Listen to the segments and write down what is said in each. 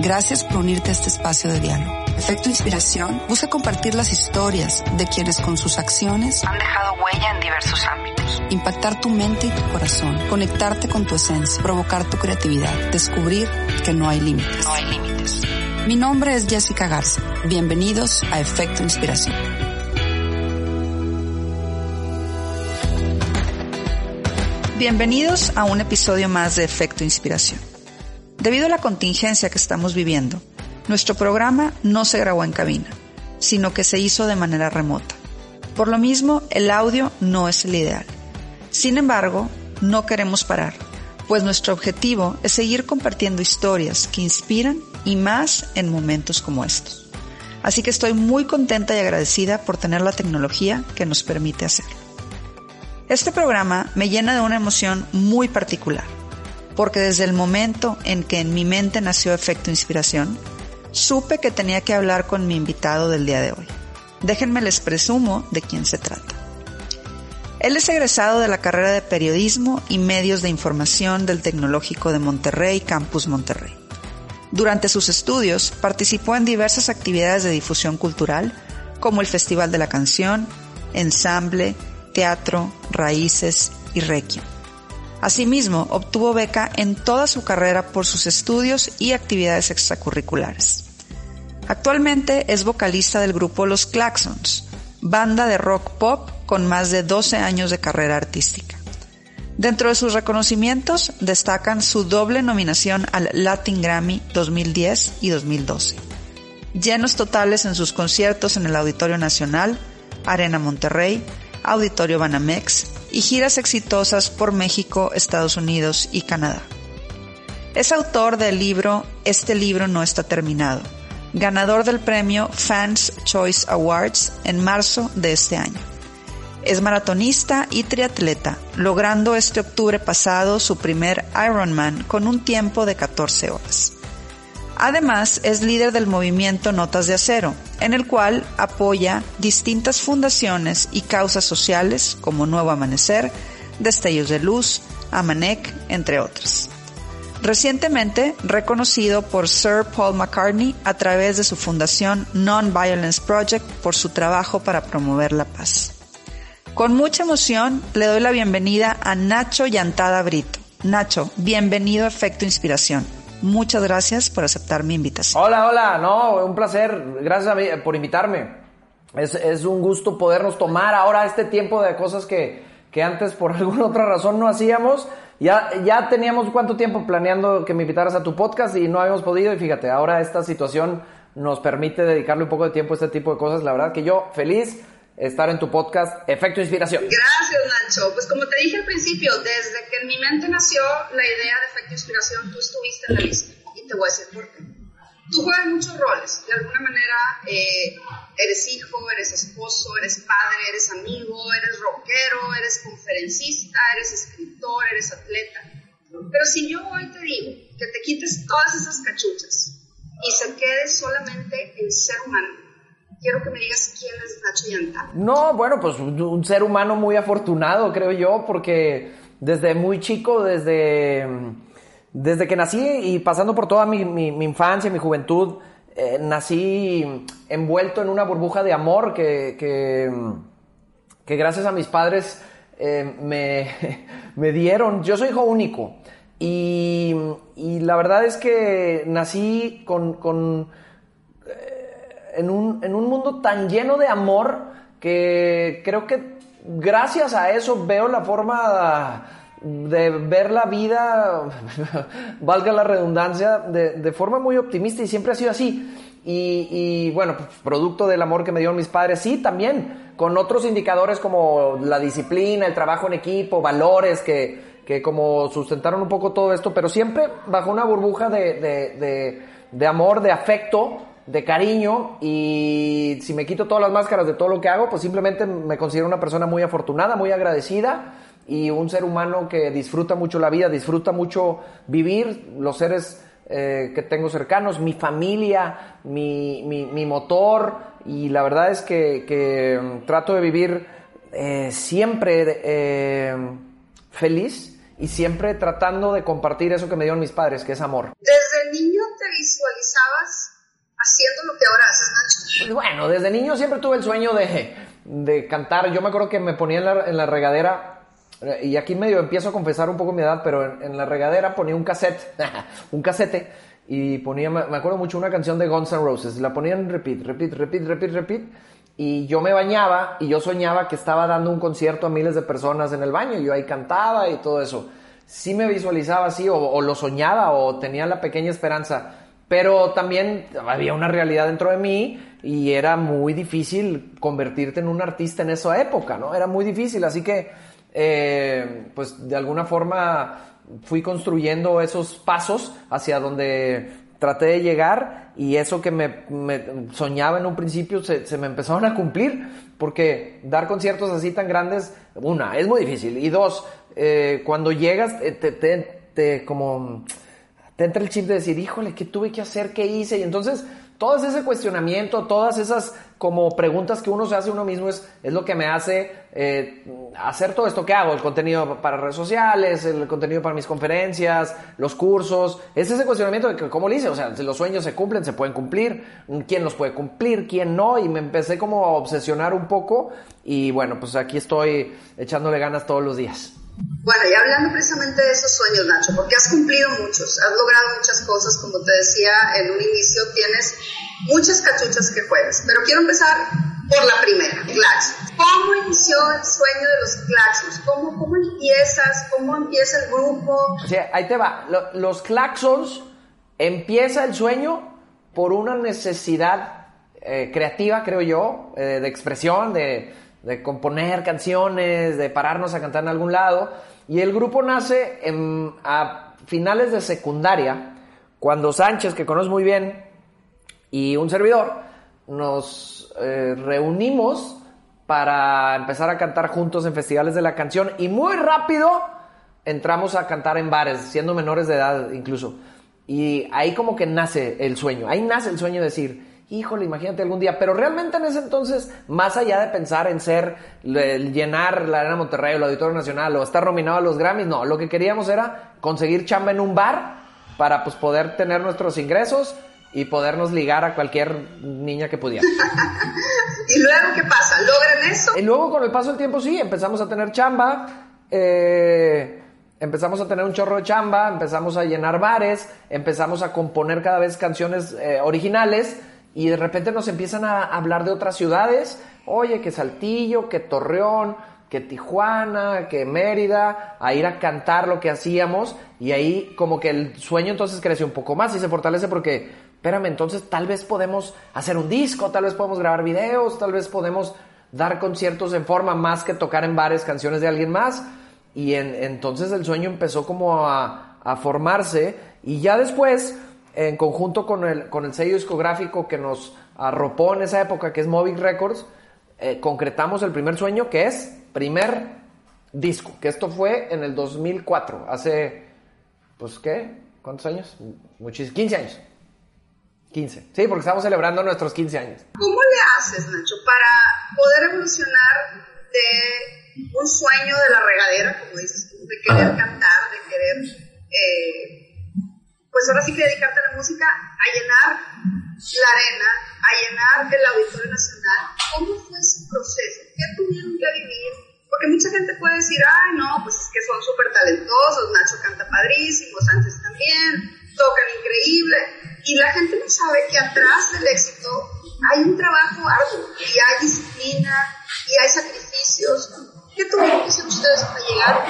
Gracias por unirte a este espacio de diálogo. Efecto Inspiración busca compartir las historias de quienes con sus acciones han dejado huella en diversos ámbitos. Impactar tu mente y tu corazón, conectarte con tu esencia, provocar tu creatividad, descubrir que no hay límites. No hay límites. Mi nombre es Jessica Garza. Bienvenidos a Efecto Inspiración. Bienvenidos a un episodio más de Efecto Inspiración. Debido a la contingencia que estamos viviendo, nuestro programa no se grabó en cabina, sino que se hizo de manera remota. Por lo mismo, el audio no es el ideal. Sin embargo, no queremos parar, pues nuestro objetivo es seguir compartiendo historias que inspiran y más en momentos como estos. Así que estoy muy contenta y agradecida por tener la tecnología que nos permite hacerlo. Este programa me llena de una emoción muy particular porque desde el momento en que en mi mente nació efecto inspiración, supe que tenía que hablar con mi invitado del día de hoy. Déjenme les presumo de quién se trata. Él es egresado de la carrera de Periodismo y Medios de Información del Tecnológico de Monterrey, Campus Monterrey. Durante sus estudios participó en diversas actividades de difusión cultural, como el Festival de la Canción, Ensamble, Teatro, Raíces y Requiem. Asimismo, obtuvo beca en toda su carrera por sus estudios y actividades extracurriculares. Actualmente es vocalista del grupo Los Claxons, banda de rock pop con más de 12 años de carrera artística. Dentro de sus reconocimientos destacan su doble nominación al Latin Grammy 2010 y 2012. Llenos totales en sus conciertos en el Auditorio Nacional, Arena Monterrey, Auditorio Banamex y giras exitosas por México, Estados Unidos y Canadá. Es autor del libro Este libro no está terminado, ganador del premio Fans Choice Awards en marzo de este año. Es maratonista y triatleta, logrando este octubre pasado su primer Ironman con un tiempo de 14 horas. Además, es líder del movimiento Notas de Acero, en el cual apoya distintas fundaciones y causas sociales como Nuevo Amanecer, Destellos de Luz, Amanec, entre otras. Recientemente reconocido por Sir Paul McCartney a través de su fundación Non-Violence Project por su trabajo para promover la paz. Con mucha emoción le doy la bienvenida a Nacho Yantada Brito. Nacho, bienvenido a Efecto Inspiración. Muchas gracias por aceptar mi invitación. Hola, hola, no, un placer, gracias por invitarme. Es, es, un gusto podernos tomar ahora este tiempo de cosas que, que antes por alguna otra razón no hacíamos. Ya, ya teníamos cuánto tiempo planeando que me invitaras a tu podcast y no habíamos podido y fíjate, ahora esta situación nos permite dedicarle un poco de tiempo a este tipo de cosas. La verdad que yo feliz estar en tu podcast Efecto Inspiración. Gracias, Pues como te dije al principio, desde que en mi mente nació la idea de Efecto Inspiración, tú estuviste en la lista. Y te voy a decir por qué. Tú juegas muchos roles. De alguna manera, eh, eres hijo, eres esposo, eres padre, eres amigo, eres rockero, eres conferencista, eres escritor, eres atleta. Pero si yo hoy te digo que te quites todas esas cachuchas y se quede solamente el ser humano, quiero que me digas quién es Nacho Yanta. No, bueno, pues un ser humano muy afortunado, creo yo, porque desde muy chico, desde, desde que nací y pasando por toda mi, mi, infancia, mi juventud, eh, nací envuelto en una burbuja de amor que, que, gracias a mis padres eh, me, me, dieron. Yo soy hijo único y, y la verdad es que nací con, con en un, en un mundo tan lleno de amor que creo que gracias a eso veo la forma de ver la vida, valga la redundancia, de, de, forma muy optimista y siempre ha sido así. Y, y, bueno, pues, producto del amor que me dieron mis padres, sí, también, con otros indicadores como la disciplina, el trabajo en equipo, valores que, que como sustentaron un poco todo esto, pero siempre bajo una burbuja de, de, de, amor, de afecto, de cariño y si me quito todas las máscaras de todo lo que hago, pues simplemente me considero una persona muy afortunada, muy agradecida y un ser humano que disfruta mucho la vida, disfruta mucho vivir, los seres eh, que tengo cercanos, mi familia, mi, mi, motor y la verdad es que, que mm, trato de vivir eh, siempre eh, feliz y siempre tratando de compartir eso que me dieron mis padres, que es amor. ¿Desde niño te visualizabas haciendo lo que ahora haces, Nacho? Pues bueno, desde niño siempre tuve el sueño de, de cantar. Yo me acuerdo que me ponía en la, regadera, y aquí medio empiezo a confesar un poco mi edad, pero en, la regadera ponía un cassette, un casete, y ponía, me acuerdo mucho, una canción de Guns N' Roses. La ponía en repeat, repeat, repeat, repeat, repeat y yo me bañaba y yo soñaba que estaba dando un concierto a miles de personas en el baño. Yo ahí cantaba y todo eso. Sí me visualizaba así o, lo soñaba o tenía la pequeña esperanza. Pero también había una realidad dentro de mí y era muy difícil convertirte en un artista en esa época, ¿no? Era muy difícil. Así que, eh, pues de alguna forma fui construyendo esos pasos hacia donde traté de llegar y eso que me, soñaba en un principio se, me empezaron a cumplir, porque dar conciertos así tan grandes, una, es muy difícil, y dos, eh, cuando llegas, te, te, te, como, te entra el chip de decir, híjole, ¿qué tuve que hacer? ¿Qué hice? Y entonces todo ese cuestionamiento, todas esas como preguntas que uno se hace uno mismo es, es lo que me hace eh, hacer todo esto que hago, el contenido para redes sociales, el contenido para mis conferencias, los cursos, es ese cuestionamiento de que, ¿cómo lo hice? O sea, los sueños se cumplen, se pueden cumplir, quién los puede cumplir, quién no, y me empecé como a obsesionar un poco y bueno, pues aquí estoy echándole ganas todos los días. Bueno, y hablando precisamente de esos sueños, Nacho, porque has cumplido muchos, has logrado muchas cosas, como te decía en un inicio, tienes muchas cachuchas que juegas, pero quiero empezar por la primera, Claxons. ¿Cómo inició el sueño de los Claxons? ¿Cómo, ¿Cómo empiezas? ¿Cómo empieza el grupo? O sea, ahí te va. Los Claxons empieza el sueño por una necesidad eh, creativa, creo yo, eh, de expresión, de de componer canciones, de pararnos a cantar en algún lado. Y el grupo nace a finales de secundaria, cuando Sánchez, que conozco muy bien, y un servidor, nos eh, reunimos para empezar a cantar juntos en festivales de la canción y muy rápido entramos a cantar en bares, siendo menores de edad incluso. Y ahí como que nace el sueño, ahí nace el sueño de decir, híjole, imagínate algún día. Pero realmente en ese entonces, más allá de pensar en ser, llenar la Arena Monterrey o el Auditorio Nacional o estar nominado a los Grammys, no, lo que queríamos era conseguir chamba en un bar para pues poder tener nuestros ingresos y podernos ligar a cualquier niña que pudiera. ¿Y luego qué pasa? ¿Logran eso? Y luego con el paso del tiempo sí, empezamos a tener chamba. Eh, empezamos a tener un chorro de chamba, empezamos a llenar bares, empezamos a componer cada vez canciones eh, originales y de repente nos empiezan a hablar de otras ciudades, oye, que Saltillo, que Torreón, que Tijuana, que Mérida, a ir a cantar lo que hacíamos. Y ahí como que el sueño entonces crece un poco más y se fortalece porque, espérame, entonces tal vez podemos hacer un disco, tal vez podemos grabar videos, tal vez podemos dar conciertos en forma más que tocar en bares canciones de alguien más. Y entonces el sueño empezó como a, a formarse y ya después en conjunto con el, con el sello discográfico que nos arropó en esa época, que es Movic Records, eh, concretamos el primer sueño, que es primer disco, que esto fue en el 2004, hace, pues, ¿qué? ¿Cuántos años? Muchísimos, 15 años. 15. Sí, porque estamos celebrando nuestros 15 años. ¿Cómo le haces, Nacho, para poder evolucionar de un sueño de la regadera, como dices tú, de querer cantar, de querer eh, pues ahora sí que dedicarte a la música, a llenar la arena, a llenar el Auditorio Nacional. ¿Cómo fue ese proceso? ¿Qué tuvieron que vivir? Porque mucha gente puede decir, ay, no, pues es que son súper talentosos, Nacho canta padrísimo, Sánchez también, tocan increíble. Y la gente no sabe que atrás del éxito hay un trabajo arduo, y hay disciplina, y hay sacrificios, ¿Qué tuvieron que hacer ustedes para llegar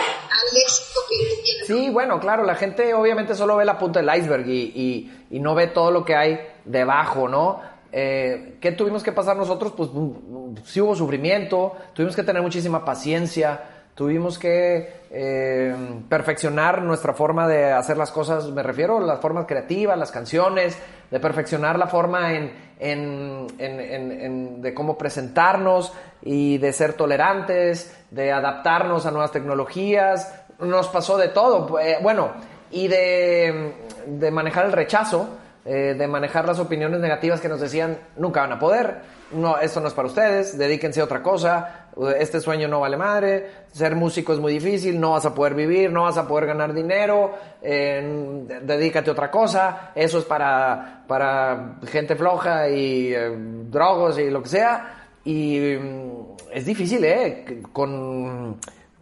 Sí, bueno, claro, la gente obviamente solo ve la punta del iceberg y, y, no ve todo lo que hay debajo, ¿no? Eh, ¿Qué tuvimos que pasar nosotros? Pues mm, sí hubo sufrimiento, tuvimos que tener muchísima paciencia, tuvimos que eh, perfeccionar nuestra forma de hacer las cosas, me refiero a las formas creativas, las canciones, de perfeccionar la forma en, en, en, de cómo presentarnos y de ser tolerantes, de adaptarnos a nuevas tecnologías, nos pasó de todo, eh, bueno, y de, de manejar el rechazo, eh, de manejar las opiniones negativas que nos decían nunca van a poder, no, esto no es para ustedes, dedíquense a otra cosa, este sueño no vale madre, ser músico es muy difícil, no vas a poder vivir, no vas a poder ganar dinero, dedícate a otra cosa, eso es para, para gente floja y eh, drogos y lo que sea. Y mm, es difícil, ¿eh? Con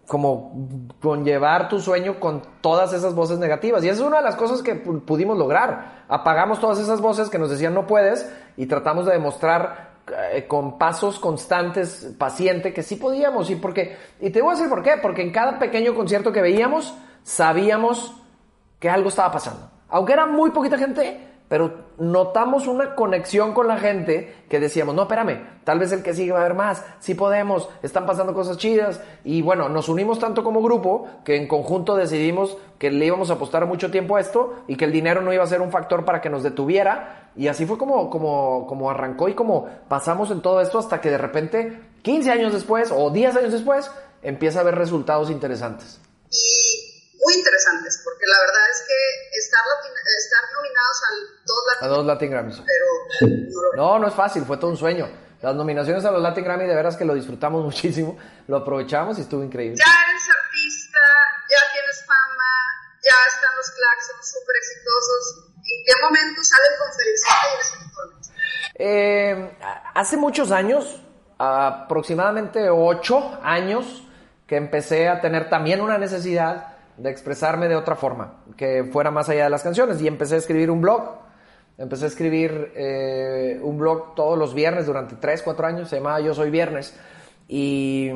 como conllevar tu sueño con todas esas voces negativas. Y esa es una de las cosas que pudimos lograr. Apagamos todas esas voces que nos decían no puedes y tratamos de demostrar eh, con pasos constantes, paciente, que sí podíamos. Y, porque, y te voy a decir por qué. Porque en cada pequeño concierto que veíamos, sabíamos que algo estaba pasando. Aunque era muy poquita gente, pero notamos una conexión con la gente que decíamos, no, espérame, tal vez el que sigue va a haber más, sí podemos, están pasando cosas chidas. Y bueno, nos unimos tanto como grupo que en conjunto decidimos que le íbamos a apostar mucho tiempo a esto y que el dinero no iba a ser un factor para que nos detuviera. Y así fue como, como, como arrancó y como pasamos en todo esto hasta que de repente, 15 años después o 10 años después, empieza a haber resultados interesantes muy interesantes, porque la verdad es que estar, estar nominados al dos Latin, a dos Latin Grammys. Pero no, no es fácil, fue todo un sueño. Las nominaciones a los Latin Grammy de veras que lo disfrutamos muchísimo, lo aprovechamos y estuvo increíble. Ya eres artista, ya tienes fama, ya están los claxons súper exitosos. ¿En qué momento sale el conferencista y eres eh, hace muchos años, aproximadamente ocho años, que empecé a tener también una necesidad de expresarme de otra forma, que fuera más allá de las canciones. Y empecé a escribir un blog. Empecé a escribir eh, un blog todos los viernes durante 3, 4 años, se llamaba Yo Soy Viernes. Y,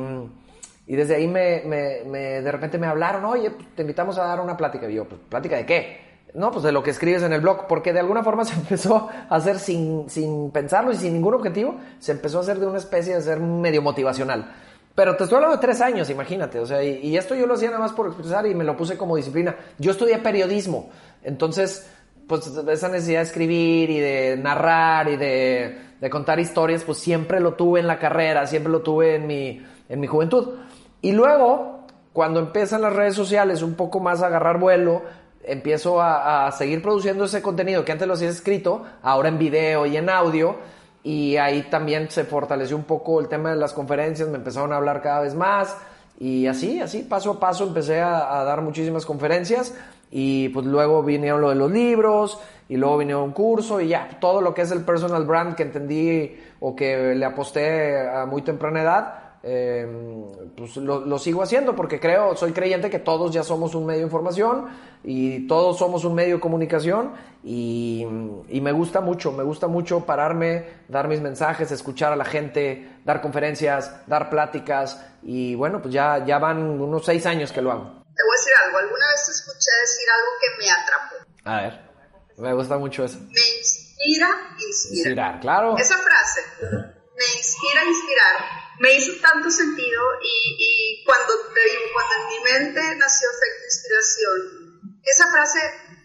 y desde ahí me, de repente me hablaron, oye, pues, te invitamos a dar una plática. Y yo, pues, ¿plática de qué? No, pues de lo que escribes en el blog, porque de alguna forma se empezó a hacer sin, sin pensarlo y sin ningún objetivo, se empezó a hacer de una especie de ser medio motivacional. Pero te estoy hablando de tres años, imagínate. O sea, y, esto yo lo hacía nada más por expresar y me lo puse como disciplina. Yo estudié periodismo. Entonces, pues esa necesidad de escribir y de narrar y de, contar historias, pues siempre lo tuve en la carrera, siempre lo tuve en mi, en mi juventud. Y luego, cuando empiezan las redes sociales un poco más a agarrar vuelo, empiezo a, a seguir produciendo ese contenido que antes lo hacía escrito, ahora en video y en audio y ahí también se fortaleció un poco el tema de las conferencias, me empezaron a hablar cada vez más y así, así, paso a paso empecé a, dar muchísimas conferencias y pues luego vinieron lo de los libros y luego vino un curso y ya, todo lo que es el personal brand que entendí o que le aposté a muy temprana edad, Em, pues lo, sigo haciendo porque creo, soy creyente que todos ya somos un medio de información y todos somos un medio de comunicación y, me gusta mucho, me gusta mucho pararme, dar mis mensajes, escuchar a la gente, dar conferencias, dar pláticas y bueno, pues ya, ya van unos seis años que lo hago. Te voy a decir algo, alguna vez escuché decir algo que me atrapó. A ver, me gusta mucho eso. Me inspira, inspira. Inspirar, claro. Esa frase, me inspira, inspirar me hizo tanto sentido y, cuando te digo, cuando en mi mente nació efecto inspiración, esa frase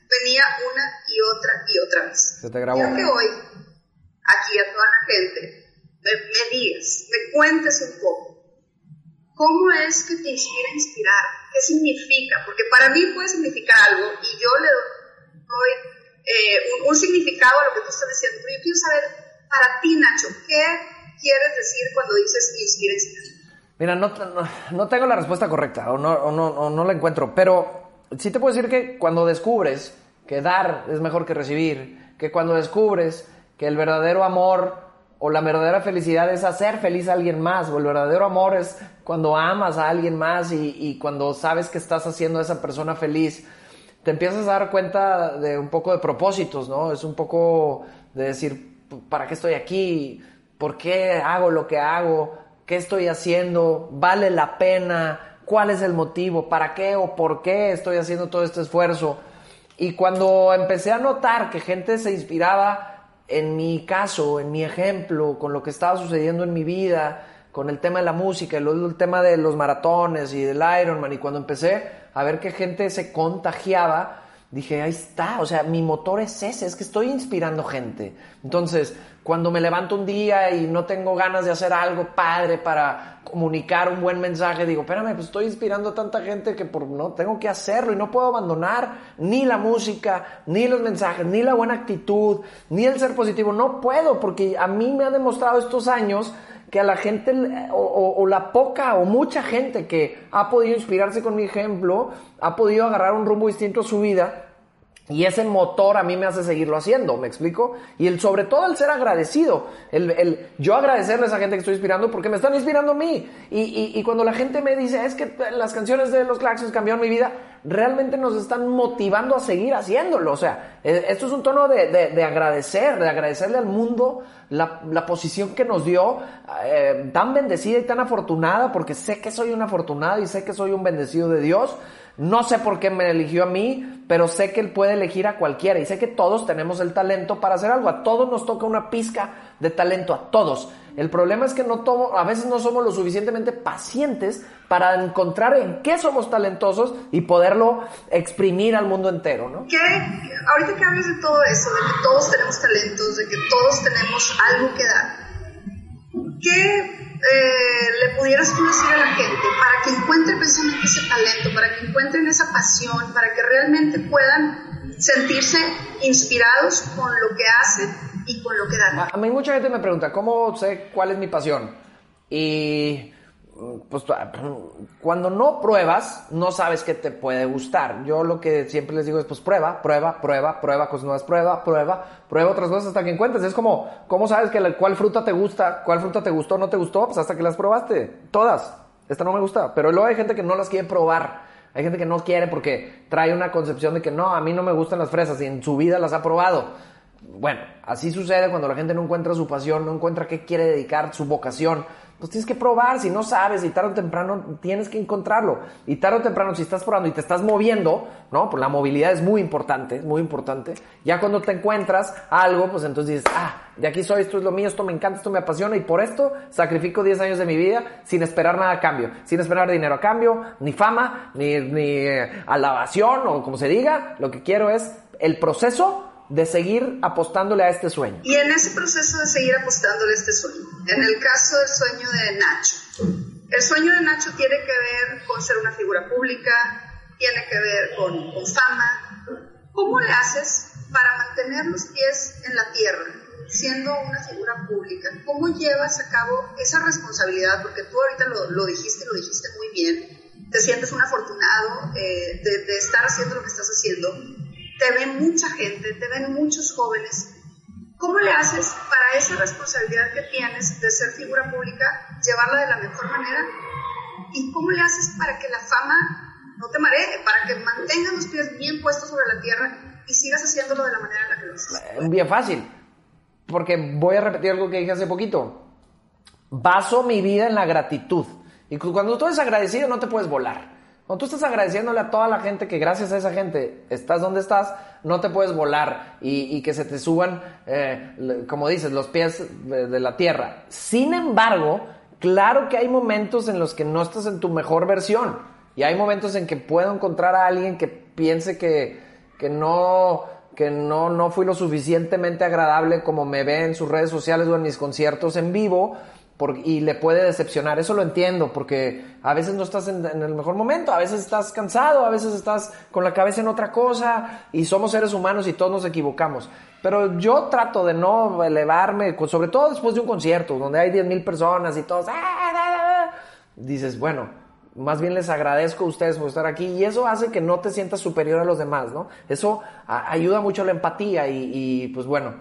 venía una y otra y otra vez. Se te grabó. Quiero que hoy, aquí a toda la gente, me, me digas, me cuentes un poco, ¿cómo es que te inspira inspirar? ¿Qué significa? Porque para mí puede significar algo y yo le doy eh, un, un, significado a lo que tú estás diciendo, pero yo quiero saber para ti, Nacho, ¿qué quieres decir cuando dices inspira Mira, no, no, tengo la respuesta correcta o no, no, no la encuentro, pero sí te puedo decir que cuando descubres que dar es mejor que recibir, que cuando descubres que el verdadero amor o la verdadera felicidad es hacer feliz a alguien más, o el verdadero amor es cuando amas a alguien más y, y, cuando sabes que estás haciendo a esa persona feliz, te empiezas a dar cuenta de un poco de propósitos, ¿no? Es un poco de decir, ¿para qué estoy aquí? ¿Por qué hago lo que hago? ¿Qué estoy haciendo? ¿Vale la pena? ¿Cuál es el motivo? ¿Para qué o por qué estoy haciendo todo este esfuerzo? Y cuando empecé a notar que gente se inspiraba en mi caso, en mi ejemplo, con lo que estaba sucediendo en mi vida, con el tema de la música, luego el tema de los maratones y del Ironman, y cuando empecé a ver que gente se contagiaba, dije, ahí está, o sea, mi motor es ese, es que estoy inspirando gente. Entonces, cuando me levanto un día y no tengo ganas de hacer algo padre para comunicar un buen mensaje, digo, espérame, pues estoy inspirando a tanta gente que por, no tengo que hacerlo y no puedo abandonar ni la música, ni los mensajes, ni la buena actitud, ni el ser positivo. No puedo, porque a mí me ha demostrado estos años que a la gente, o, o, la poca o mucha gente que ha podido inspirarse con mi ejemplo, ha podido agarrar un rumbo distinto a su vida, y ese motor a mí me hace seguirlo haciendo, ¿me explico? Y el, sobre todo el ser agradecido, el, el yo agradecerle a esa gente que estoy inspirando porque me están inspirando a mí. Y, y, cuando la gente me dice, es que las canciones de los Claxons cambiaron mi vida, realmente nos están motivando a seguir haciéndolo. O sea, e, esto es un tono de, de, de agradecer, de agradecerle al mundo la, la posición que nos dio, eh, tan bendecida y tan afortunada, porque sé que soy un afortunado y sé que soy un bendecido de Dios. No sé por qué me eligió a mí, pero sé que Él puede elegir a cualquiera y sé que todos tenemos el talento para hacer algo. A todos nos toca una pizca de talento, a todos. El problema es que no todo, a veces no somos lo suficientemente pacientes para encontrar en qué somos talentosos y poderlo exprimir al mundo entero, ¿no? ¿Qué, ahorita que hables de todo eso, de que todos tenemos talentos, de que todos tenemos algo que dar, ¿qué eh, le pudieras tú decir a la gente para que encuentren precisamente ese talento, para que encuentren esa pasión, para que realmente puedan sentirse inspirados con lo que hacen y con lo que dan? A mí mucha gente me pregunta, ¿cómo sé cuál es mi pasión? Y pues cuando no pruebas, no sabes qué te puede gustar. Yo lo que siempre les digo es, pues prueba, prueba, prueba, prueba cosas nuevas, prueba, prueba, prueba otras cosas hasta que encuentres. Es como, ¿cómo sabes que cuál fruta te gusta, cuál fruta te gustó, no te gustó? Pues hasta que las probaste, todas. Esta no me gusta, pero luego hay gente que no las quiere probar. Hay gente que no quiere porque trae una concepción de que no, a mí no me gustan las fresas y en su vida las ha probado. Bueno, así sucede cuando la gente no encuentra su pasión, no encuentra qué quiere dedicar, su vocación pues tienes que probar, si no sabes, y tarde o temprano tienes que encontrarlo. Y tarde o temprano, si estás probando y te estás moviendo, ¿no? Pues la movilidad es muy importante, es muy importante. Ya cuando te encuentras algo, pues entonces dices, ah, de aquí soy, esto es lo mío, esto me encanta, esto me apasiona, y por esto sacrifico 10 años de mi vida sin esperar nada a cambio, sin esperar dinero a cambio, ni fama, ni, ni eh, alabación, o como se diga. Lo que quiero es el proceso de seguir apostándole a este sueño. Y en ese proceso de seguir apostándole a este sueño, en el caso del sueño de Nacho, el sueño de Nacho tiene que ver con ser una figura pública, tiene que ver con, fama. ¿Cómo le haces para mantener los pies en la tierra, siendo una figura pública? ¿Cómo llevas a cabo esa responsabilidad? Porque tú ahorita lo, lo dijiste, lo dijiste muy bien. Te sientes un afortunado eh, de estar haciendo lo que estás haciendo te ven mucha gente, te ven muchos jóvenes. ¿Cómo le haces para esa responsabilidad que tienes de ser figura pública, llevarla de la mejor manera? ¿Y cómo le haces para que la fama no te maree, para que mantengas los pies bien puestos sobre la tierra y sigas haciéndolo de la manera en la que lo haces? Bien fácil, porque voy a repetir algo que dije hace poquito. Baso mi vida en la gratitud. Y cuando tú eres agradecido no te puedes volar. Cuando tú estás agradeciéndole a toda la gente que gracias a esa gente estás donde estás, no te puedes volar y, que se te suban, eh, como dices, los pies de, de, la tierra. Sin embargo, claro que hay momentos en los que no estás en tu mejor versión y hay momentos en que puedo encontrar a alguien que piense que, que no que no, no fui lo suficientemente agradable como me ve en sus redes sociales o en mis conciertos en vivo, y le puede decepcionar. Eso lo entiendo, porque a veces no estás en, el mejor momento, a veces estás cansado, a veces estás con la cabeza en otra cosa, y somos seres humanos y todos nos equivocamos. Pero yo trato de no elevarme, sobre todo después de un concierto, donde hay 10 mil personas y todos, ¡ah, dices, bueno, más bien les agradezco a ustedes por estar aquí y eso hace que no te sientas superior a los demás, ¿no? Eso ayuda mucho a la empatía y pues bueno,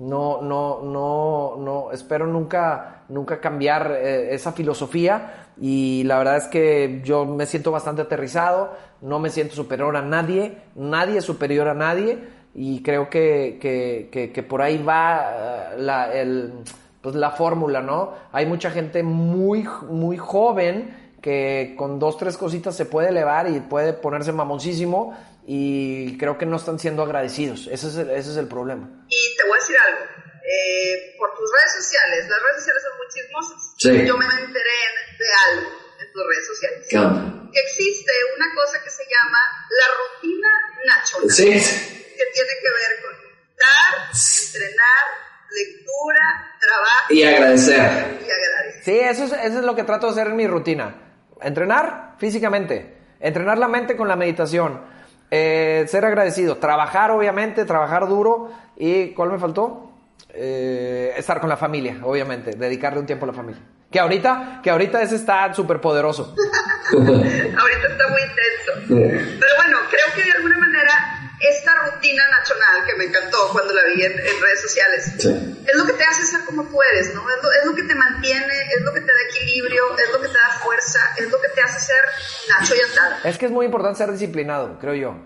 no, no, no, no, espero nunca, nunca cambiar eh, esa filosofía y la verdad es que yo me siento bastante aterrizado, no me siento superior a nadie, nadie superior a nadie y creo que, que, que, por ahí va uh, la, el, pues la fórmula, ¿no? Hay mucha gente muy, muy joven que con dos, tres cositas se puede elevar y puede ponerse mamoncísimo y creo que no están siendo agradecidos. Ese es el, ese es el problema. Y te voy a decir algo. eh, por tus redes sociales, las redes sociales son muy chismosas. Sí. Yo me enteré de algo en tus redes sociales. ¿Qué onda? Que existe una cosa que se llama la rutina nacional. Sí. Que tiene que ver con dar, entrenar, lectura, trabajo Y agradecer. y agradecer. Sí, eso es, eso es lo que trato de hacer en mi rutina. Entrenar físicamente, entrenar la mente con la meditación, eh, ser agradecido, trabajar obviamente, trabajar duro y ¿cuál me faltó? Eh, estar con la familia, obviamente, dedicarle un tiempo a la familia. Que ahorita, que ahorita ese está súper poderoso. Ahorita está muy intenso. Pero bueno, creo que de alguna manera esta rutina nacional que me encantó cuando la vi en, en redes sociales Sí. es lo que te hace ser como tú eres, ¿no? Es lo, es lo que te mantiene, es lo que te da equilibrio, es lo que te da fuerza, es lo que te hace ser Nacho y andar. Es que es muy importante ser disciplinado, creo yo.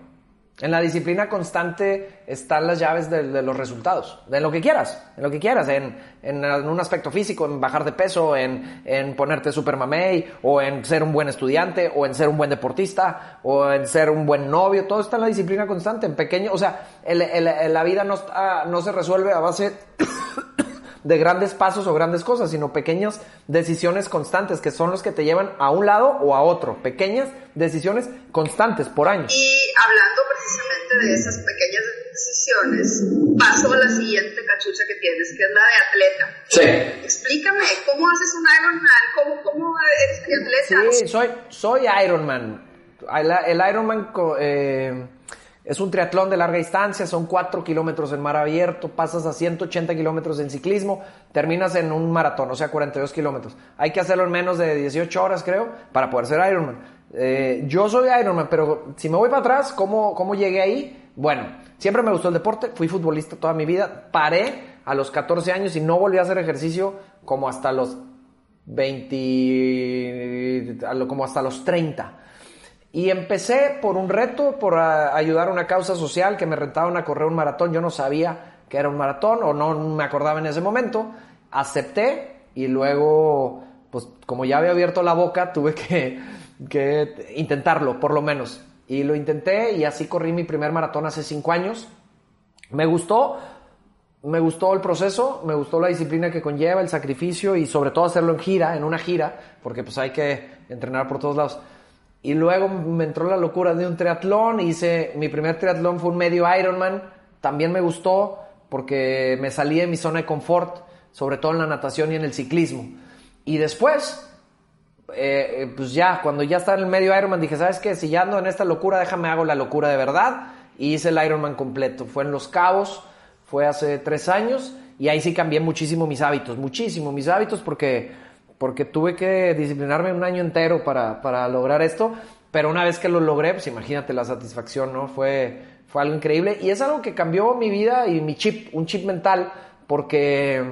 En la disciplina constante están las llaves de, de los resultados, de lo que quieras, en lo que quieras, en, en, en un aspecto físico, en bajar de peso, en, en ponerte super mamey, o en ser un buen estudiante, o en ser un buen deportista, o en ser un buen novio, todo está en la disciplina constante, en pequeño, o sea, el- el- el- la vida no, está- no se resuelve a base de grandes pasos o grandes cosas, sino pequeñas decisiones constantes que son los que te llevan a un lado o a otro. Pequeñas decisiones constantes por año. Y hablando precisamente de esas pequeñas decisiones, paso a la siguiente cachucha que tienes, que es la de atleta. Sí. Explícame, ¿cómo haces un Ironman? ¿Cómo, cómo eres triatleta? Sí, soy, soy Ironman. El, el Ironman eh, es un triatlón de larga distancia, son 4 kilómetros en mar abierto, pasas a 180 kilómetros en ciclismo, terminas en un maratón, o sea, 42 kilómetros. Hay que hacerlo en menos de 18 horas, creo, para poder ser Ironman. Eh, yo soy Ironman, pero si me voy para atrás, ¿cómo, ¿cómo llegué ahí? Bueno, siempre me gustó el deporte, fui futbolista toda mi vida, paré a los 14 años y no volví a hacer ejercicio como hasta los 20, a lo- como hasta los 30. Y empecé por un reto, por ah, ayudar a una causa social que me rentaban a correr un maratón. Yo no sabía que era un maratón o no me acordaba en ese momento. Acepté y luego, pues como ya había abierto la boca, tuve que, que intentarlo, por lo menos. Y lo intenté y así corrí mi primer maratón hace cinco años. Me gustó, me gustó el proceso, me gustó la disciplina que conlleva, el sacrificio y sobre todo hacerlo en gira, en una gira, porque pues hay que entrenar por todos lados. Y luego me entró la locura de un triatlón, hice, mi primer triatlón fue un medio Ironman, también me gustó porque me salí de mi zona de confort, sobre todo en la natación y en el ciclismo. Y después, eh, eh, pues ya, cuando ya estaba en el medio Ironman, dije, ¿sabes qué? Si ya ando en esta locura, déjame hago la locura de verdad. Y hice el Ironman completo. Fue en Los Cabos, fue hace tres años, y ahí sí cambié muchísimo mis hábitos, muchísimo mis hábitos, porque, porque tuve que disciplinarme un año entero para, para lograr esto. Pero una vez que lo logré, pues imagínate la satisfacción, ¿no? Fue, fue algo increíble. Y es algo que cambió mi vida y mi chip, un chip mental, porque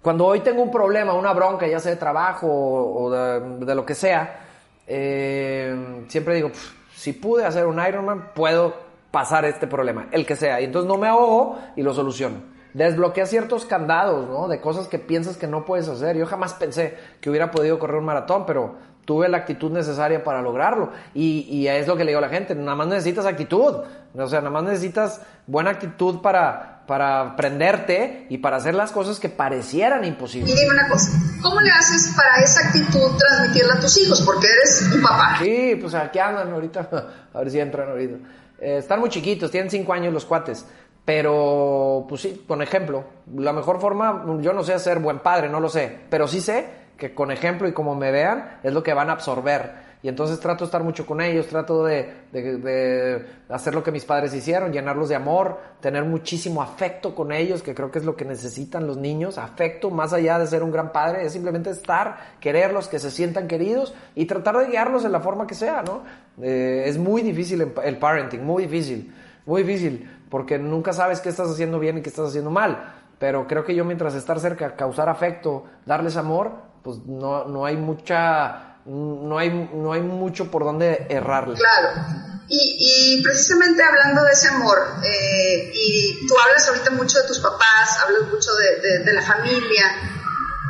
cuando hoy tengo un problema, una bronca, ya sea de trabajo o, de, lo que sea, eh, siempre digo, si pude hacer un Ironman, puedo pasar este problema, el que sea. Y entonces no me ahogo y lo soluciono. Desbloquea ciertos candados, ¿no? De cosas que piensas que no puedes hacer. Yo jamás pensé que hubiera podido correr un maratón, pero tuve la actitud necesaria para lograrlo. Y, y es lo que le digo a la gente, nada más necesitas actitud. O sea, nada más necesitas buena actitud para, para aprenderte y para hacer las cosas que parecieran imposibles. Y dime una cosa, ¿cómo le haces para esa actitud transmitirla a tus hijos? Porque eres un papá. Sí, pues aquí andan ahorita, a ver si entran ahorita. Eh, están muy chiquitos, tienen cinco años los cuates. Pero, pues sí, con ejemplo. La mejor forma, yo no sé hacer buen padre, no lo sé. Pero sí sé que con ejemplo y como me vean, es lo que van a absorber. Y entonces trato de estar mucho con ellos, trato de, de, de, hacer lo que mis padres hicieron, llenarlos de amor, tener muchísimo afecto con ellos, que creo que es lo que necesitan los niños, afecto, más allá de ser un gran padre, es simplemente estar, quererlos, que se sientan queridos y tratar de guiarlos en la forma que sea, ¿no? Eh, es muy difícil el parenting, muy difícil, muy difícil, porque nunca sabes qué estás haciendo bien y qué estás haciendo mal. Pero creo que yo mientras estar cerca, causar afecto, darles amor, pues no, no hay mucha no hay, no hay mucho por donde errarle. Claro. Y, precisamente hablando de ese amor, eh, y tú hablas ahorita mucho de tus papás, hablas mucho de, la familia.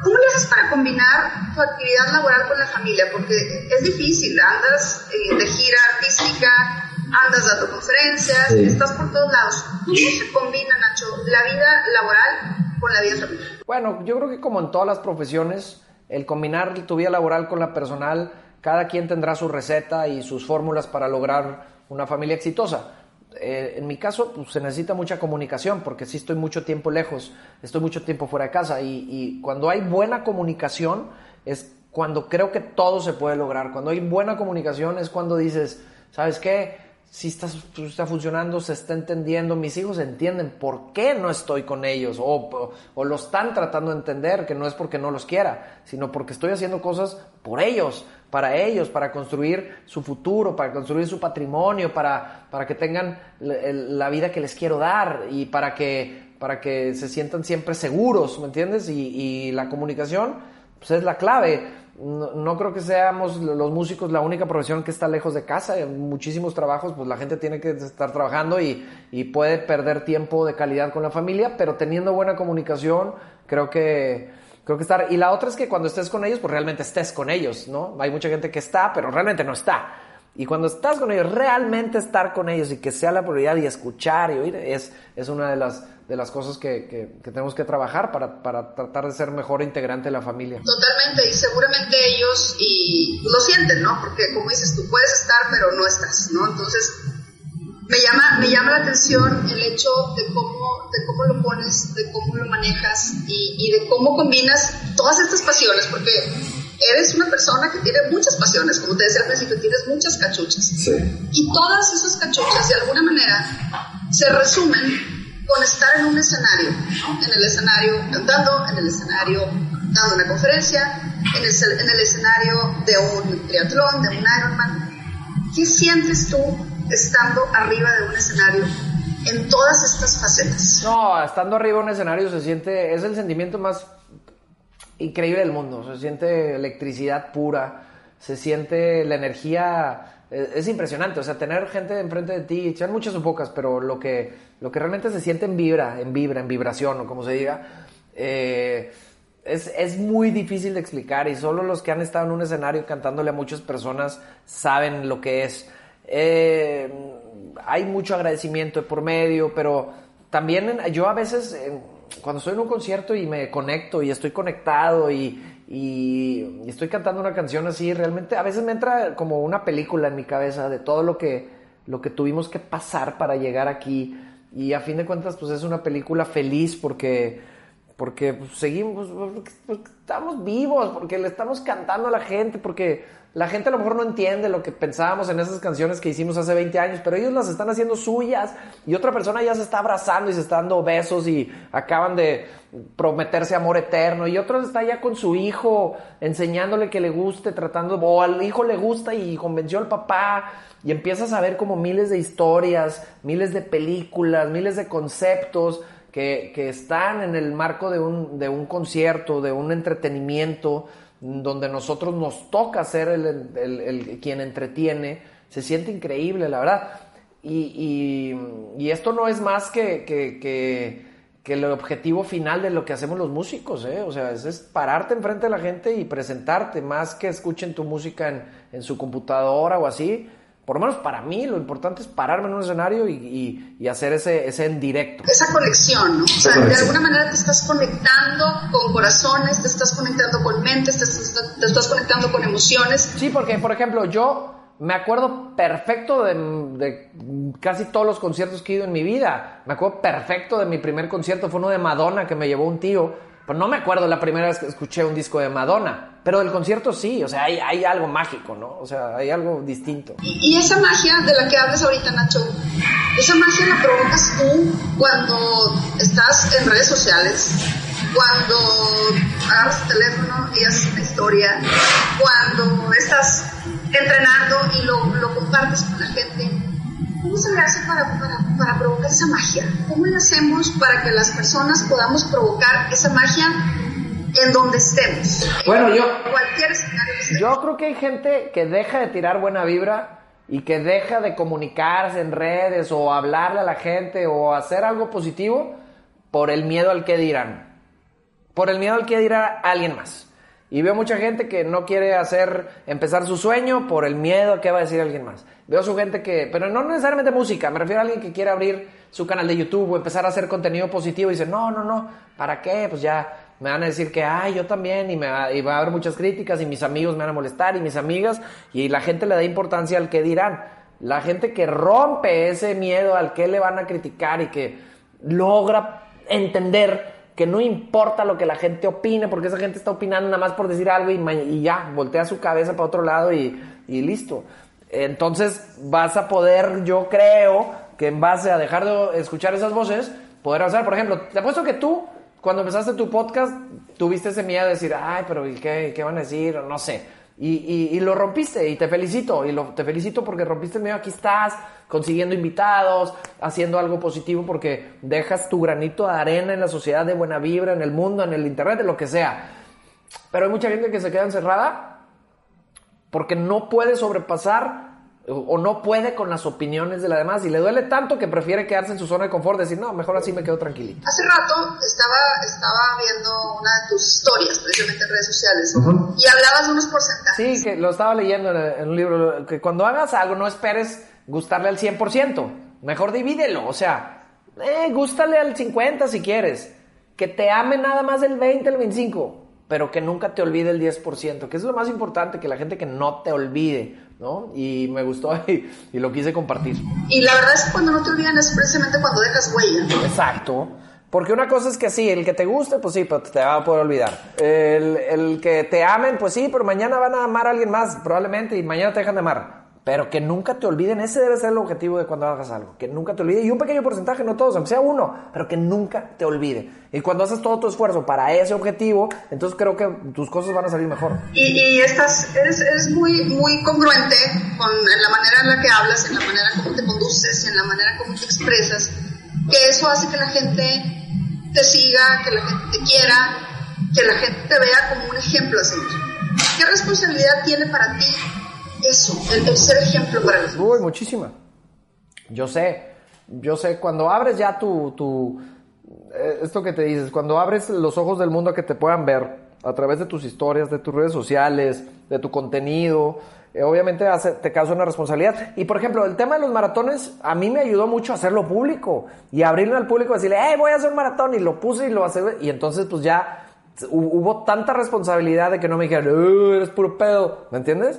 ¿Cómo le haces para combinar tu actividad laboral con la familia? Porque es difícil, andas eh, de gira artística, andas dando conferencias, estás por todos lados. ¿Cómo se combina, Nacho, la vida laboral con la vida familiar? Bueno, yo creo que como en todas las profesiones, el combinar tu vida laboral con la personal, cada quien tendrá su receta y sus fórmulas para lograr una familia exitosa. Eh, en mi caso, pues, se necesita mucha comunicación, porque sí estoy mucho tiempo lejos, estoy mucho tiempo fuera de casa, y, y cuando hay buena comunicación es cuando creo que todo se puede lograr. Cuando hay buena comunicación es cuando dices, ¿sabes qué? Si está, está funcionando, se está entendiendo, mis hijos entienden por qué no estoy con ellos o, o, lo están tratando de entender, que no es porque no los quiera, sino porque estoy haciendo cosas por ellos, para ellos, para construir su futuro, para construir su patrimonio, para, para que tengan la vida que les quiero dar y para que, para que se sientan siempre seguros, ¿me entiendes? Y, y la comunicación pues es la clave no, creo que seamos los músicos la única profesión que está lejos de casa. En muchísimos trabajos, pues la gente tiene que estar trabajando y, y, puede perder tiempo de calidad con la familia, pero teniendo buena comunicación, creo que, creo que estar. Y la otra es que cuando estés con ellos, pues realmente estés con ellos, ¿no? Hay mucha gente que está, pero realmente no está. Y cuando estás con ellos, realmente estar con ellos y que sea la prioridad y escuchar y oír es, es una de las de las cosas que, que, tenemos que trabajar para, para, tratar de ser mejor integrante de la familia. Totalmente, y seguramente ellos y lo sienten, ¿no? Porque como dices, tú puedes estar, pero no estás, ¿no? Entonces, me llama, me llama la atención el hecho de cómo, de cómo lo pones, de cómo lo manejas y, y de cómo combinas todas estas pasiones, porque eres una persona que tiene muchas pasiones, como te decía al principio, tienes muchas cachuchas. Sí. Y todas esas cachuchas, de alguna manera, se resumen con estar en un escenario, en el escenario cantando, en el escenario dando una conferencia, en el, en el escenario de un triatlón, de un Ironman. ¿Qué sientes tú estando arriba de un escenario en todas estas facetas? No, estando arriba de un escenario se siente, es el sentimiento más increíble del mundo, se siente electricidad pura, se siente la energía es, impresionante, o sea, tener gente enfrente de ti, sean muchas o pocas, pero lo que, lo que realmente se siente en vibra, en vibra, en vibración, o como se diga, eh, es, es, muy difícil de explicar y solo los que han estado en un escenario cantándole a muchas personas saben lo que es. Eh, hay mucho agradecimiento por medio, pero también yo a veces, cuando estoy en un concierto y me conecto y estoy conectado y, y, estoy cantando una canción así, realmente a veces me entra como una película en mi cabeza de todo lo que, lo que tuvimos que pasar para llegar aquí. Y a fin de cuentas pues es una película feliz porque porque pues, seguimos, porque estamos vivos, porque le estamos cantando a la gente, porque la gente a lo mejor no entiende lo que pensábamos en esas canciones que hicimos hace 20 años, pero ellos las están haciendo suyas y otra persona ya se está abrazando y se está dando besos y acaban de prometerse amor eterno y otro está ya con su hijo enseñándole que le guste, tratando, o al hijo le gusta y convenció al papá y empiezas a ver como miles de historias, miles de películas, miles de conceptos que, están en el marco de un, de un concierto, de un entretenimiento, donde nosotros nos toca ser el, quien entretiene, se siente increíble, la verdad. Y, y, esto no es más que, que, que, el objetivo final de lo que hacemos los músicos, ¿eh? O sea, es, pararte enfrente de la gente y presentarte, más que escuchen tu música en, en su computadora o así, por lo menos para mí, lo importante es pararme en un escenario y, y, hacer ese, ese en directo. Esa conexión, ¿no? O sea, de alguna manera te estás conectando con corazones, te estás conectando con mentes, te estás, te estás conectando con emociones. Sí, porque, por ejemplo, yo me acuerdo perfecto de, de, casi todos los conciertos que he ido en mi vida. Me acuerdo perfecto de mi primer concierto, fue uno de Madonna que me llevó un tío pues no me acuerdo la primera vez que escuché un disco de Madonna, pero del concierto sí, o sea, hay, algo mágico, ¿no? O sea, hay algo distinto. Y, esa magia de la que hablas ahorita, Nacho, esa magia la provocas tú cuando estás en redes sociales, cuando agarras tu teléfono y haces una historia, cuando estás entrenando y lo, lo compartes con la gente ¿Cómo se le hace para, para, provocar esa magia? ¿Cómo le hacemos para que las personas podamos provocar esa magia en donde estemos? Bueno, yo, cualquier yo creo que hay gente que deja de tirar buena vibra y que deja de comunicarse en redes o hablarle a la gente o hacer algo positivo por el miedo al que dirán. Por el miedo al que dirá alguien más. Y veo mucha gente que no quiere hacer, empezar su sueño por el miedo a qué va a decir alguien más. Veo su gente que, pero no necesariamente música, me refiero a alguien que quiere abrir su canal de YouTube o empezar a hacer contenido positivo y dice, no, no, no, ¿para qué? Pues ya me van a decir que, ay, yo también, y, va, y va a haber muchas críticas, y mis amigos me van a molestar, y mis amigas, y la gente le da importancia al que dirán. La gente que rompe ese miedo al que le van a criticar y que logra entender que no importa lo que la gente opine, porque esa gente está opinando nada más por decir algo y, ya, voltea su cabeza para otro lado y, y, listo. Entonces vas a poder, yo creo, que en base a dejar de escuchar esas voces, poder avanzar. Por ejemplo, te apuesto que tú, cuando empezaste tu podcast, tuviste ese miedo de decir, ay, pero ¿qué, qué van a decir? No sé. Y, y, lo rompiste y te felicito. Y lo, te felicito porque rompiste el miedo. Aquí estás consiguiendo invitados, haciendo algo positivo porque dejas tu granito de arena en la sociedad de buena vibra, en el mundo, en el internet, en lo que sea. Pero hay mucha gente que se queda encerrada porque no puede sobrepasar o no puede con las opiniones de la demás y le duele tanto que prefiere quedarse en su zona de confort, decir, no, mejor así me quedo tranquilito. Hace rato estaba, estaba viendo una de tus historias, precisamente en redes sociales, y hablabas de unos porcentajes. Sí, que lo estaba leyendo en, un libro, que cuando hagas algo no esperes gustarle al 100%, mejor divídelo, o sea, eh, gústale al 50 si quieres, que te ame nada más el 20, el 25, pero que nunca te olvide el 10%, que es lo más importante, que la gente que no te olvide, ¿no? Y me gustó y, lo quise compartir. Y la verdad es que cuando no te olvidan es precisamente cuando dejas huella. Exacto. Porque una cosa es que sí, el que te guste, pues sí, pero te va a poder olvidar. El, el que te amen, pues sí, pero mañana van a amar a alguien más, probablemente, y mañana te dejan de amar. Pero que nunca te olviden, ese debe ser el objetivo de cuando hagas algo, que nunca te olvide, y un pequeño porcentaje, no todos, aunque sea uno, pero que nunca te olvide. Y cuando haces todo tu esfuerzo para ese objetivo, entonces creo que tus cosas van a salir mejor. Y, y estás, eres, muy, muy congruente con la manera en la que hablas, en la manera como te conduces, en la manera como te expresas, que eso hace que la gente te siga, que la gente te quiera, que la gente te vea como un ejemplo a seguir. ¿Qué responsabilidad tiene para ti eso, el, ser ejemplo para los Uy, muchísima. Yo sé, yo sé, cuando abres ya tu, tu, eh, esto que te dices, cuando abres los ojos del mundo a que te puedan ver a través de tus historias, de tus redes sociales, de tu contenido, eh, obviamente te causa una responsabilidad. Y por ejemplo, el tema de los maratones, a mí me ayudó mucho hacerlo público y abrirlo al público, decirle, hey, voy a hacer un maratón y lo puse y lo hace, y entonces pues ya hubo tanta responsabilidad de que no me dijeran, eres puro pedo, ¿me entiendes?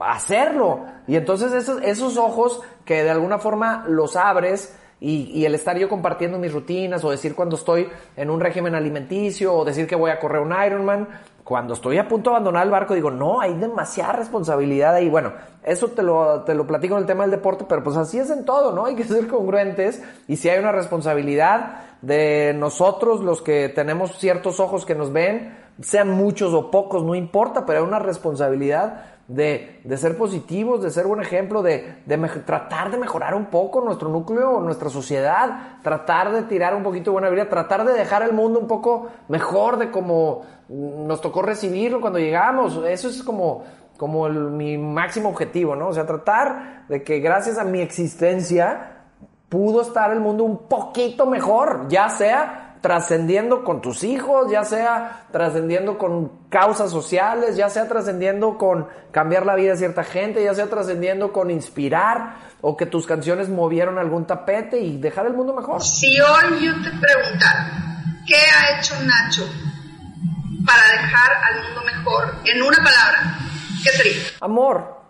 Hacerlo. Y entonces esos, esos ojos que de alguna forma los abres y, el estar yo compartiendo mis rutinas o decir cuando estoy en un régimen alimenticio o decir que voy a correr un Ironman, cuando estoy a punto de abandonar el barco digo, no, hay demasiada responsabilidad ahí. Bueno, eso te lo, te lo platico en el tema del deporte, pero pues así es en todo, ¿no? Hay que ser congruentes y si hay una responsabilidad de nosotros, los que tenemos ciertos ojos que nos ven, sean muchos o pocos, no importa, pero hay una responsabilidad de, de, ser positivos, de ser buen ejemplo, de, de tratar de mejorar un poco nuestro núcleo, nuestra sociedad, tratar de tirar un poquito de buena vida, tratar de dejar el mundo un poco mejor de como nos tocó recibirlo cuando llegamos. Eso es como, como mi máximo objetivo, ¿no? O sea, tratar de que gracias a mi existencia pudo estar el mundo un poquito mejor, ya sea trascendiendo con tus hijos, ya sea trascendiendo con causas sociales, ya sea trascendiendo con cambiar la vida de cierta gente, ya sea trascendiendo con inspirar o que tus canciones movieron algún tapete y dejar el mundo mejor. Si hoy yo te preguntara, ¿qué ha hecho Nacho para dejar al mundo mejor en una palabra? ¿Qué sería? Amor,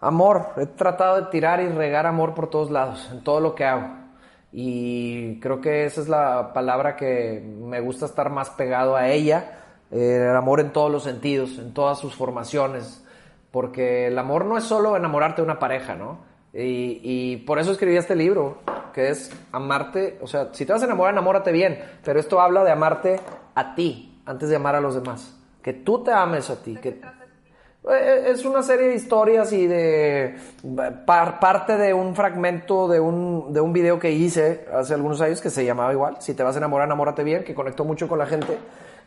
amor. He tratado de tirar y regar amor por todos lados, en todo lo que hago. Y creo que esa es la palabra que me gusta estar más pegado a ella. Eh, el amor en todos los sentidos, en todas sus formaciones. Porque el amor no es solo enamorarte de una pareja, ¿no? Y, y, por eso escribí este libro, que es amarte, o sea, si te vas a enamorar, enamórate bien, pero esto habla de amarte a ti antes de amar a los demás. Que tú te ames a ti, que, es una serie de historias y de parte de un fragmento de un, de un video que hice hace algunos años que se llamaba igual, Si te vas a enamorar, enamórate bien, que conectó mucho con la gente.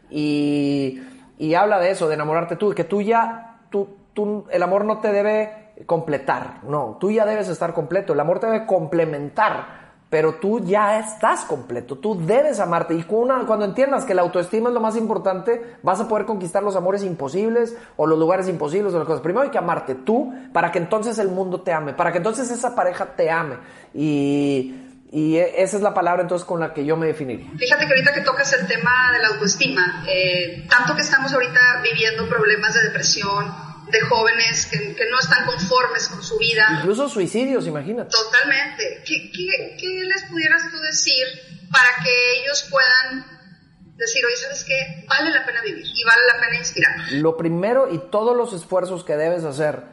Y, y habla de eso, de enamorarte tú, que tú ya, tú, tú, el amor no te debe completar, no, tú ya debes estar completo, el amor te debe complementar pero tú ya estás completo, tú debes amarte y cuando, cuando entiendas que la autoestima es lo más importante, vas a poder conquistar los amores imposibles o los lugares imposibles o las cosas. Primero hay que amarte tú para que entonces el mundo te ame, para que entonces esa pareja te ame y, y e, esa es la palabra entonces con la que yo me definiría. Fíjate que ahorita que tocas el tema de la autoestima, eh, tanto que estamos ahorita viviendo problemas de depresión, de jóvenes que, no están conformes con su vida. Incluso suicidios, imagínate. Totalmente. ¿Qué, qué, les pudieras tú decir para que ellos puedan decir, oye, ¿sabes qué? Vale la pena vivir y vale la pena inspirar. Lo primero y todos los esfuerzos que debes hacer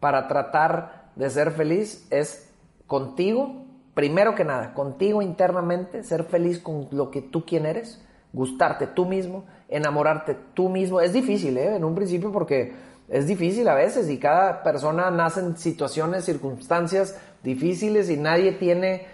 para tratar de ser feliz es contigo, primero que nada, contigo internamente, ser feliz con lo que tú quien eres, gustarte tú mismo, enamorarte tú mismo. Es difícil, ¿eh? En un principio porque es difícil a veces y cada persona nace en situaciones, circunstancias difíciles y nadie tiene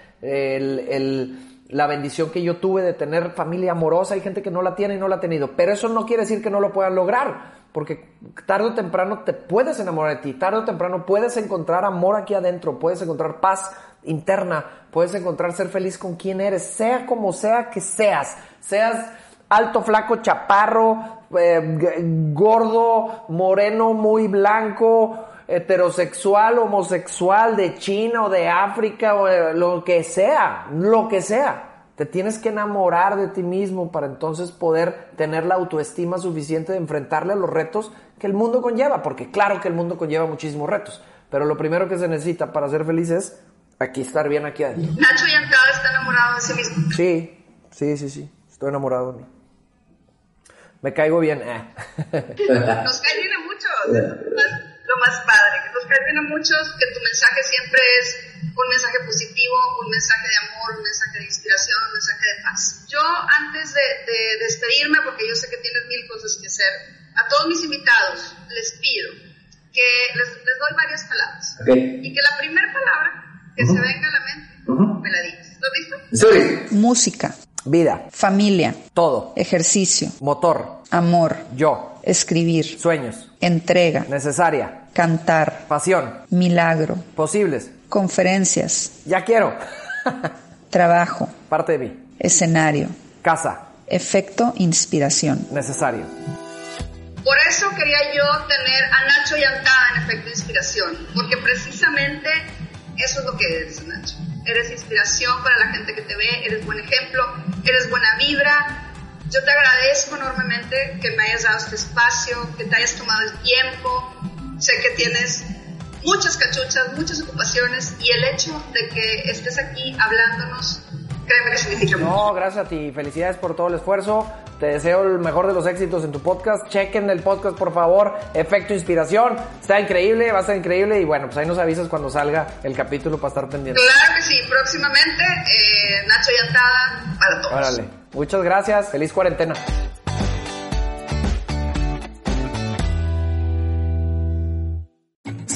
la bendición que yo tuve de tener familia amorosa. Hay gente que no la tiene y no la ha tenido, pero eso no quiere decir que no lo puedan lograr, porque tarde o temprano te puedes enamorar de ti, tarde o temprano puedes encontrar amor aquí adentro, puedes encontrar paz interna, puedes encontrar ser feliz con quien eres, sea como sea que seas, seas alto, flaco, chaparro, eh, gordo, moreno, muy blanco, heterosexual, homosexual, de China o de África o lo que sea, lo que sea. Te tienes que enamorar de ti mismo para entonces poder tener la autoestima suficiente de enfrentarle a los retos que el mundo conlleva, porque claro que el mundo conlleva muchísimos retos, pero lo primero que se necesita para ser feliz es aquí estar bien aquí adentro. Nacho Yancada está enamorado de sí mismo. Sí, sí, sí, sí, estoy enamorado de mí. Me caigo bien. Eh. Nos cae bien a muchos. lo más padre. Que nos cae bien a muchos. Que tu mensaje siempre es un mensaje positivo, un mensaje de amor, un mensaje de inspiración, un mensaje de paz. Yo, antes de, despedirme, porque yo sé que tienes mil cosas que hacer, a todos mis invitados les pido que les, doy varias palabras. Y que la primera palabra que se venga a la mente me la digas. ¿Lo visto? Sí. Música. Vida. Familia. Todo. Ejercicio. Motor. Amor. Yo. Escribir. Sueños. Entrega. Necesaria. Cantar. Pasión. Milagro. Posibles. Conferencias. Ya quiero. Trabajo. Parte de mí. Escenario. Casa. Efecto inspiración. Necesario. Por eso quería yo tener a Nacho Yantada en efecto inspiración, porque precisamente eso es lo que es Nacho eres inspiración para la gente que te ve, eres buen ejemplo, eres buena vibra. Yo te agradezco enormemente que me hayas dado este espacio, que te hayas tomado el tiempo. Sé que tienes muchas cachuchas, muchas ocupaciones y el hecho de que estés aquí hablándonos, créeme que significa mucho. No, gracias a ti. Felicidades por todo el esfuerzo. Te deseo el mejor de los éxitos en tu podcast. Chequen el podcast, por favor. Efecto Inspiración. Está increíble, va a estar increíble. Y bueno, pues ahí nos avisas cuando salga el capítulo para estar pendiente. Claro que sí. Próximamente, eh, Nacho Yantada para todos. Órale. Muchas gracias. Feliz cuarentena.